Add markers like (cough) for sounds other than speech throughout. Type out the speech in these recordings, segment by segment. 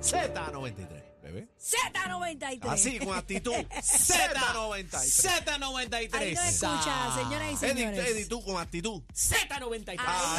Z93, bebé. Z93. Así, con actitud. (laughs) Z93. Ahí Z93. nos escucha, señoras y Eddie, señores. Eddie, tú con actitud. Z93. Ah,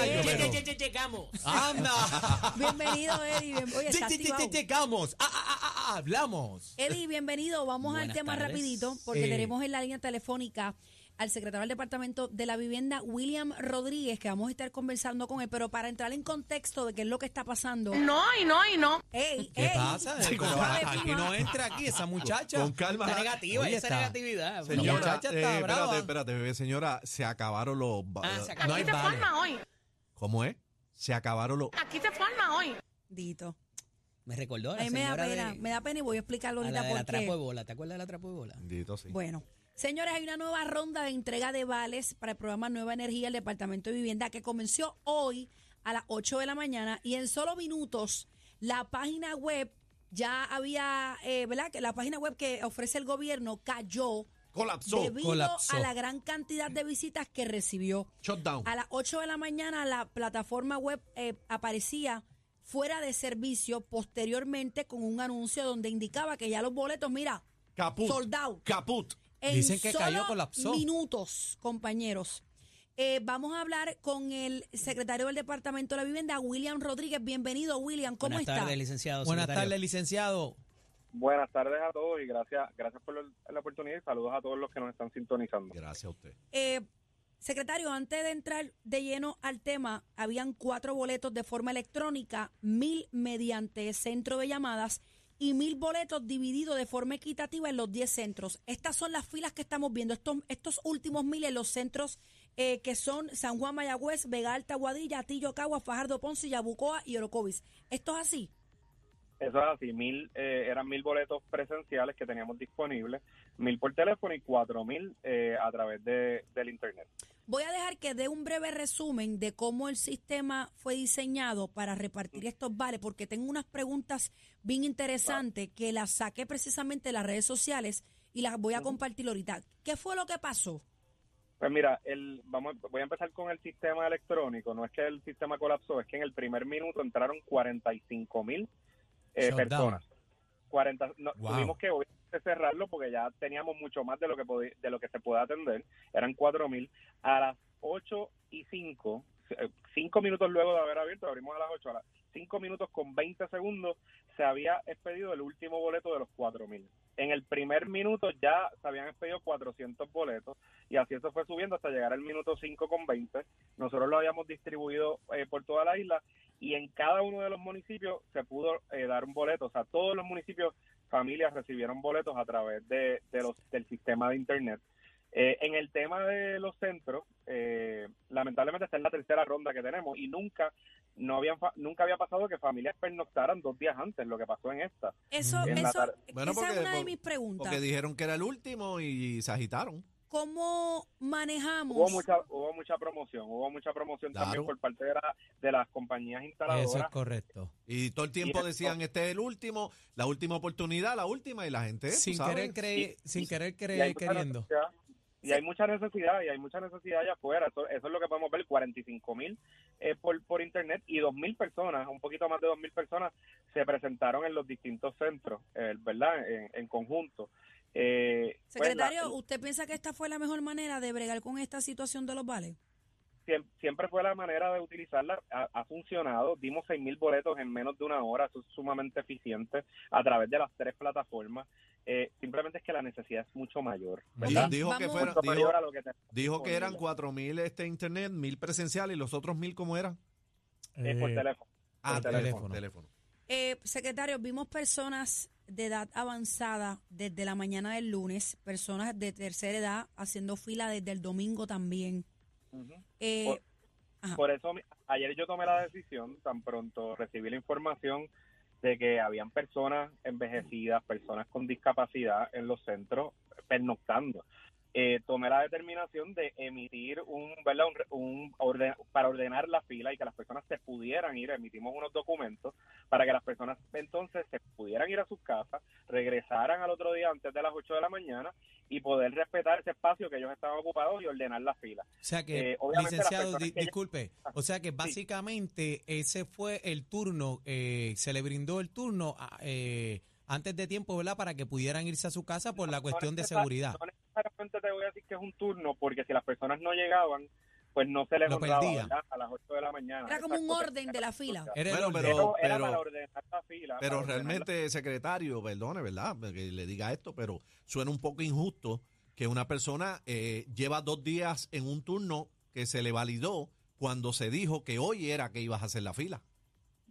Ay, eh, lle- Llegamos. Anda. (laughs) Bienvenido, Eddie. Bien- Oye, está. Llegamos. Ah, ah, ah, ah, hablamos. Eddie, bienvenido. Vamos al Buenas tema tardes. rapidito porque Eh. tenemos en la línea telefónica al secretario del Departamento de la Vivienda, William Rodríguez, que vamos a estar conversando con él, pero para entrar en contexto de qué es lo que está pasando. No, y no, y no. Ey, ¿Qué ey, pasa? Sí, Pero aquí no entra aquí esa muchacha. Con calma. Está negativa, esa está- negatividad. La Señora, eh, brava. espérate, espérate, bebé, señora. Se acabaron los. Ah, se acabó. no Aquí hay se forma hoy. ¿Cómo es? Se acabaron los. Aquí se forma hoy. Dito. Me recordó a la me da pena, de, me da pena y voy a explicarlo a ahorita la de la trapo de bola. ¿Te acuerdas de la trapo de bola? Dito, sí. Bueno, señores, hay una nueva ronda de entrega de vales para el programa Nueva Energía del Departamento de Vivienda que comenzó hoy a las 8 de la mañana y en solo minutos la página web ya había, eh, ¿verdad? Que la página web que ofrece el gobierno cayó Colapsó. debido colapsó. a la gran cantidad de visitas que recibió. Shutdown. A las 8 de la mañana la plataforma web eh, aparecía fuera de servicio posteriormente con un anuncio donde indicaba que ya los boletos, mira, Caput. soldado. Caput. En Dicen que cayó, solo colapsó. minutos, compañeros. Eh, vamos a hablar con el secretario del Departamento de la Vivienda, William Rodríguez. Bienvenido, William. ¿Cómo Buenas está? tardes, licenciado. Buenas tardes, licenciado. Buenas tardes a todos y gracias gracias por la oportunidad y saludos a todos los que nos están sintonizando. Gracias a usted. Eh, secretario, antes de entrar de lleno al tema, habían cuatro boletos de forma electrónica, mil mediante centro de llamadas y mil boletos divididos de forma equitativa en los 10 centros. Estas son las filas que estamos viendo, estos, estos últimos mil en los centros eh, que son San Juan, Mayagüez, Vega Alta, Guadilla, Atillo, Cagua, Fajardo, Ponce, Yabucoa y Orocovis. ¿Esto es así? Eso es así, mil, eh, eran mil boletos presenciales que teníamos disponibles, mil por teléfono y cuatro mil eh, a través de, del internet. Voy a dejar que dé un breve resumen de cómo el sistema fue diseñado para repartir estos vales, porque tengo unas preguntas bien interesantes que las saqué precisamente de las redes sociales y las voy a compartir ahorita. ¿Qué fue lo que pasó? Pues mira, el, vamos, voy a empezar con el sistema electrónico. No es que el sistema colapsó, es que en el primer minuto entraron 45 mil eh, personas. 40, no, Wow. Tuvimos que obviamente cerrarlo porque ya teníamos mucho más de lo que podi- de lo que se puede atender. Eran 4 mil. A las 8 y 5, 5 minutos luego de haber abierto, abrimos a las 8, a las 5 minutos con 20 segundos, se había expedido el último boleto de los 4 mil. En el primer minuto ya se habían expedido 400 boletos y así eso fue subiendo hasta llegar al minuto 5 con 20. Nosotros lo habíamos distribuido eh, por toda la isla y en cada uno de los municipios se pudo eh, dar un boleto. O sea, todos los municipios, familias recibieron boletos a través de, de los, del sistema de Internet. Eh, en el tema de los centros, eh, lamentablemente esta es la tercera ronda que tenemos y nunca no habían fa- nunca había pasado que familias pernoctaran dos días antes lo que pasó en esta. Eso, En eso, esa porque- es una de mis preguntas. Porque dijeron que era el último y se agitaron. ¿Cómo manejamos? Hubo mucha hubo mucha promoción, hubo mucha promoción Claro. también por parte de, la- de las compañías instaladoras. Eso es correcto. Y todo el tiempo Y- decían, este es el último, la última oportunidad, la última, y la gente, Sin sabes. querer creer, sin querer creer queriendo. y hay mucha necesidad y hay mucha necesidad allá afuera eso, eso es lo que podemos ver 45 mil eh, por, por internet y 2 mil personas un poquito más de 2 mil personas se presentaron en los distintos centros eh, verdad en, en conjunto Eh, pues, Secretario, la- ¿usted piensa que esta fue la mejor manera de bregar con esta situación de los vales? siem- siempre fue la manera de utilizarla, ha, ha funcionado, dimos 6 mil boletos en menos de una hora, eso es sumamente eficiente a través de las tres plataformas, Eh, simplemente es que la necesidad es mucho mayor. Dijo, que fuera, dijo, mayor a lo que dijo que eran disponible. cuatro mil este internet, mil presenciales y los otros mil, ¿cómo eran? Eh, por Eh, teléfono. Ah, Por teléfono. teléfono. teléfono. Eh, secretario, vimos personas de edad avanzada desde la mañana del lunes, personas de tercera edad haciendo fila desde el domingo también. Eh, Por- Ajá. Por eso ayer yo tomé la decisión, tan pronto recibí la información de que habían personas envejecidas, personas con discapacidad en los centros pernoctando. Eh, tomé la determinación de emitir un, ¿verdad? un, orden, para ordenar la fila y que las personas se pudieran ir. Emitimos unos documentos para que las personas entonces se pudieran ir a sus casas, regresaran al otro día antes de las 8 de la mañana y poder respetar ese espacio que ellos estaban ocupados y ordenar la fila. O sea que, Eh, licenciado, di- que disculpe, o sea que básicamente ese fue el turno, eh, se le brindó el turno a- eh, antes de tiempo, ¿verdad? Para que pudieran irse a su casa por la cuestión de seguridad. No necesariamente te voy a decir que es un turno, porque si las personas no llegaban, pues no se les Lo honraba. ¿verdad? a las 8 de la mañana. Era como un Exacto. orden de la fila. Era el Bueno, orden. pero- Pero era para ordenar la fila. Pero ordenar realmente, secretario, perdone, ¿verdad? Que le diga esto, pero suena un poco injusto que una persona eh, lleva dos días en un turno que se le validó cuando se dijo que hoy era que ibas a hacer la fila.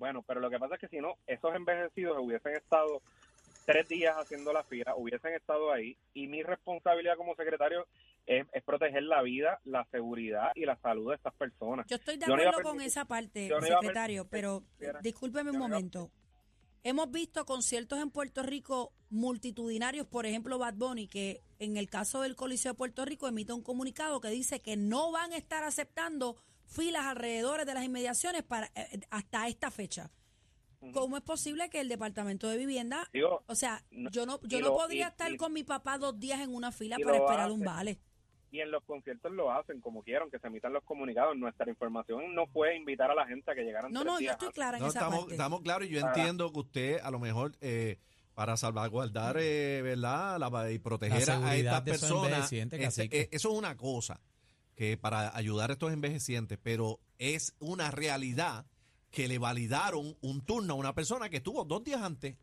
Bueno, pero lo que pasa es que si no, esos envejecidos hubiesen estado tres días haciendo la fila, hubiesen estado ahí y mi responsabilidad como secretario es, es proteger la vida, la seguridad y la salud de estas personas. Yo estoy de no acuerdo con esa parte, no secretario, pero discúlpeme un momento. Hemos visto conciertos en Puerto Rico multitudinarios, por ejemplo, Bad Bunny, que en el caso del Coliseo de Puerto Rico emite un comunicado que dice que no van a estar aceptando filas alrededor de las inmediaciones para eh, hasta esta fecha. ¿Cómo es posible que el Departamento de Vivienda, Digo, o sea, no- yo no yo no lo- podría y- estar y- con mi papá dos días en una fila para esperar un vale? y en los conciertos lo hacen como quieran, que se emitan los comunicados. Nuestra información no fue invitar a la gente a que llegaran No, tres no, yo estoy antes. clara en No, esa estamos, parte. estamos claros y yo Para- entiendo que usted a lo mejor eh, para salvaguardar, eh, ¿verdad? La- y proteger La a estas personas. cacique. eh, eso es una cosa que para ayudar a estos envejecientes, pero es una realidad que le validaron un turno a una persona que estuvo dos días antes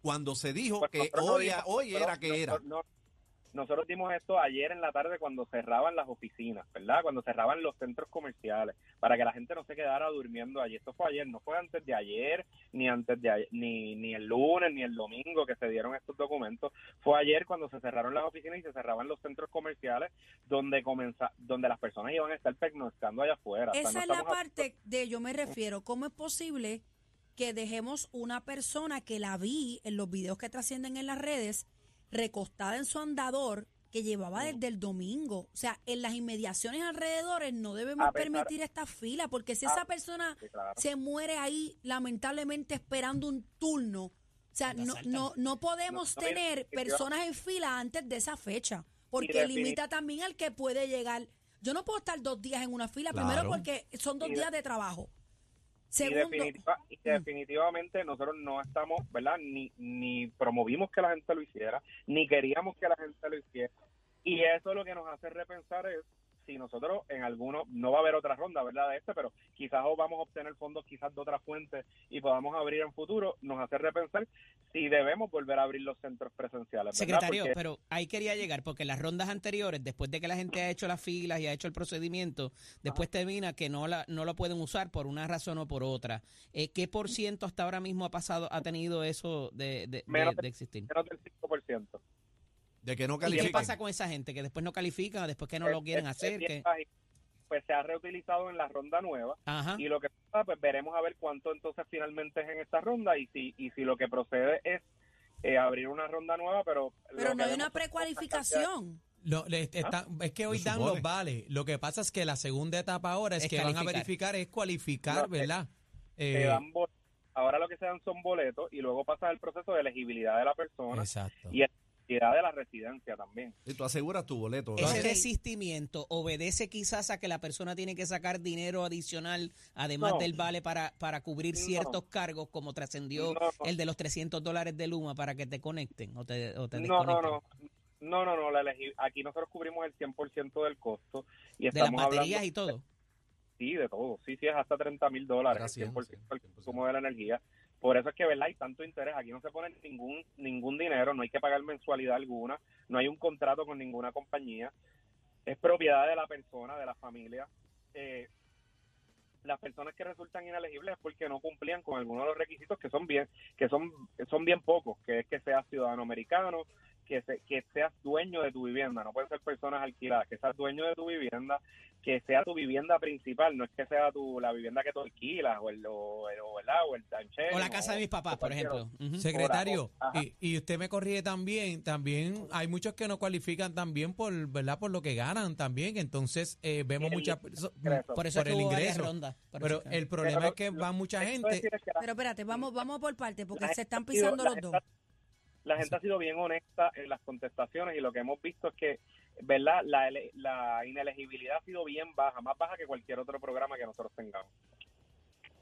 cuando se dijo Pues que no hoy, hoy era que era. no- nosotros dimos esto ayer en la tarde cuando cerraban las oficinas, ¿verdad? Cuando cerraban los centros comerciales, para que la gente no se quedara durmiendo allí. Esto fue ayer, no fue antes de ayer, ni antes de ayer, ni, ni el lunes, ni el domingo que se dieron estos documentos. Fue ayer cuando se cerraron las oficinas y se cerraban los centros comerciales donde comenza, donde las personas iban a estar pernoctando allá afuera. O sea, Esa no es la parte de yo me refiero. ¿Cómo es posible que dejemos una persona que la vi en los videos que trascienden en las redes recostada en su andador que llevaba desde el domingo? O sea, en las inmediaciones alrededores no debemos pesar- permitir esta fila porque si Ah, esa persona Sí, claro. se muere ahí lamentablemente esperando un turno, o sea, no, no, no podemos No, no, tener personas en fila antes de esa fecha porque limita también al que puede llegar. Yo no puedo estar dos días en una fila, Claro. primero porque son dos días de trabajo. Y, definitiva- y definitivamente nosotros no estamos, ¿verdad? Ni, ni promovimos que la gente lo hiciera, ni queríamos que la gente lo hiciera. Y eso lo que nos hace repensar es si nosotros en alguno, no va a haber otra ronda, ¿verdad? De este, pero quizás o vamos a obtener fondos quizás de otras fuentes y podamos abrir en futuro, nos hace repensar si debemos volver a abrir los centros presenciales. ¿verdad? Secretario, Porque- pero ahí quería llegar, porque las rondas anteriores, después de que la gente ha hecho las filas y ha hecho el procedimiento, después termina que no la no lo pueden usar por una razón o por otra. Eh, ¿Qué por ciento hasta ahora mismo ha pasado, ha tenido eso de, de- de existir? menos del 5%. De que no ¿Y qué pasa con esa gente que después no califican, después que no lo quieren hacer? que. Pues se ha reutilizado en la ronda nueva. Ajá. y lo que pasa, pues veremos a ver cuánto entonces finalmente es en esta ronda y si y si lo que procede es eh, abrir una ronda nueva, pero pero no hay una precualificación. Lo- le- está- es que hoy dan los vales. Lo que pasa es que la segunda etapa ahora es, Es que van a calificar. verificar, es cualificar, No, eh, ¿verdad? se Eh, dan ahora lo que se dan son boletos y luego pasa el proceso de elegibilidad de la persona exacto. y de la residencia también. Y tú aseguras tu boleto. Ese ¿verdad? desistimiento obedece quizás a que la persona tiene que sacar dinero adicional, además No. del vale, para, para cubrir No. ciertos cargos, como trascendió No, el de los 300 dólares de Luma para que te conecten o te, o te No, no, no. No, no, no, la elegi- aquí nosotros cubrimos el 100% del costo y De las baterías hablando y todo. sí, de todo. Sí, sí, es hasta 30 mil dólares, el 100% del 100%. consumo de la energía. Por eso es que, ¿verdad? Hay tanto interés. Aquí no se pone ningún ningún dinero, no hay que pagar mensualidad alguna, no hay un contrato con ninguna compañía. Es propiedad de la persona, de la familia. Eh, las personas que resultan inelegibles es porque no cumplían con algunos de los requisitos que son bien que son son bien pocos, que es que sea ciudadano americano, que, se- que seas dueño de tu vivienda, no pueden ser personas alquiladas, que seas dueño de tu vivienda, que sea tu vivienda principal, no es que sea tu la vivienda que tú alquilas o el, o, el- o, ¿verdad? o el tanchero. O la casa de mis papás, por ejemplo. Secretario, y, y usted me corrige también, también hay muchos que no cualifican también por, ¿verdad? Por lo que ganan también, entonces eh, vemos El muchas personas ingreso. Por eso por el ingreso. rondas. Por Pero el problema Pero es que lo- va mucha gente. decir, es que la- Pero espérate, vamos, vamos por parte, porque se están pisando los dos. La gente ha sido bien honesta en las contestaciones y lo que hemos visto es que, ¿verdad? La, la inelegibilidad ha sido bien baja, más baja que cualquier otro programa que nosotros tengamos.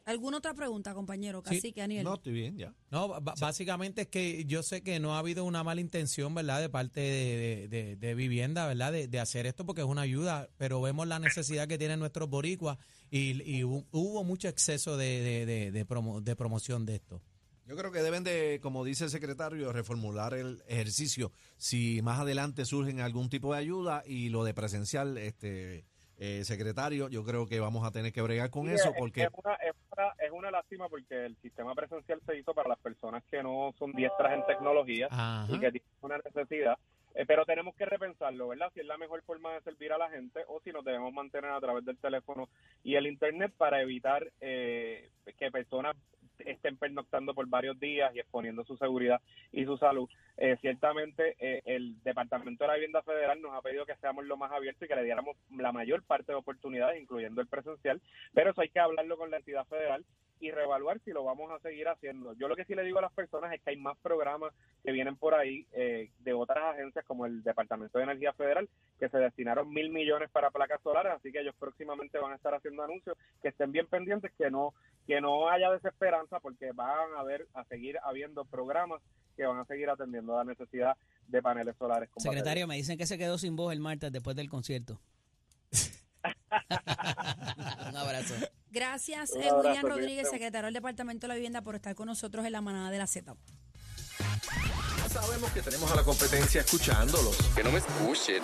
¿Alguna otra pregunta, compañero? Sí. Cacique, Aniel. No, estoy bien, ya. No, básicamente es que yo sé que no ha habido una mala intención, ¿verdad? De parte de, de- de- de vivienda, ¿verdad? De, de hacer esto porque es una ayuda, pero vemos la necesidad que tienen nuestros boricuas y, y hu- hubo mucho exceso de, de, de- de promo- de promoción de esto. Yo creo que deben de, como dice el secretario, reformular el ejercicio si más adelante surgen algún tipo de ayuda y lo de presencial, este eh, secretario, yo creo que vamos a tener que bregar con Sí, eso es- porque Es una, es, una, es una lástima porque el sistema presencial se hizo para las personas que no son diestras en tecnología Ajá. y que tienen una necesidad. Eh, pero tenemos que repensarlo, ¿verdad? Si es la mejor forma de servir a la gente o si nos debemos mantener a través del teléfono y el Internet para evitar eh, que personas estén pernoctando por varios días y exponiendo su seguridad y su salud. Eh, ciertamente eh, el Departamento de la Vivienda Federal nos ha pedido que seamos lo más abiertos y que le diéramos la mayor parte de oportunidades, incluyendo el presencial, pero eso hay que hablarlo con la entidad federal y reevaluar si lo vamos a seguir haciendo. Yo lo que sí le digo a las personas es que hay más programas que vienen por ahí eh, de otras agencias como el Departamento de Energía Federal que se destinaron mil millones para placas solares, así que ellos próximamente van a estar haciendo anuncios que estén bien pendientes, que no que no haya desesperanza porque van a ver a seguir habiendo programas que van a seguir atendiendo la necesidad de paneles solares. Secretario, me dicen que se quedó sin voz el martes después del concierto. (laughs) (laughs) Un abrazo. Gracias, eh, abrazo, William Rodríguez, secretario del Departamento de la Vivienda, por estar con nosotros en la manada de la Z. Sabemos que tenemos a la competencia escuchándolos. Que no me escuchen.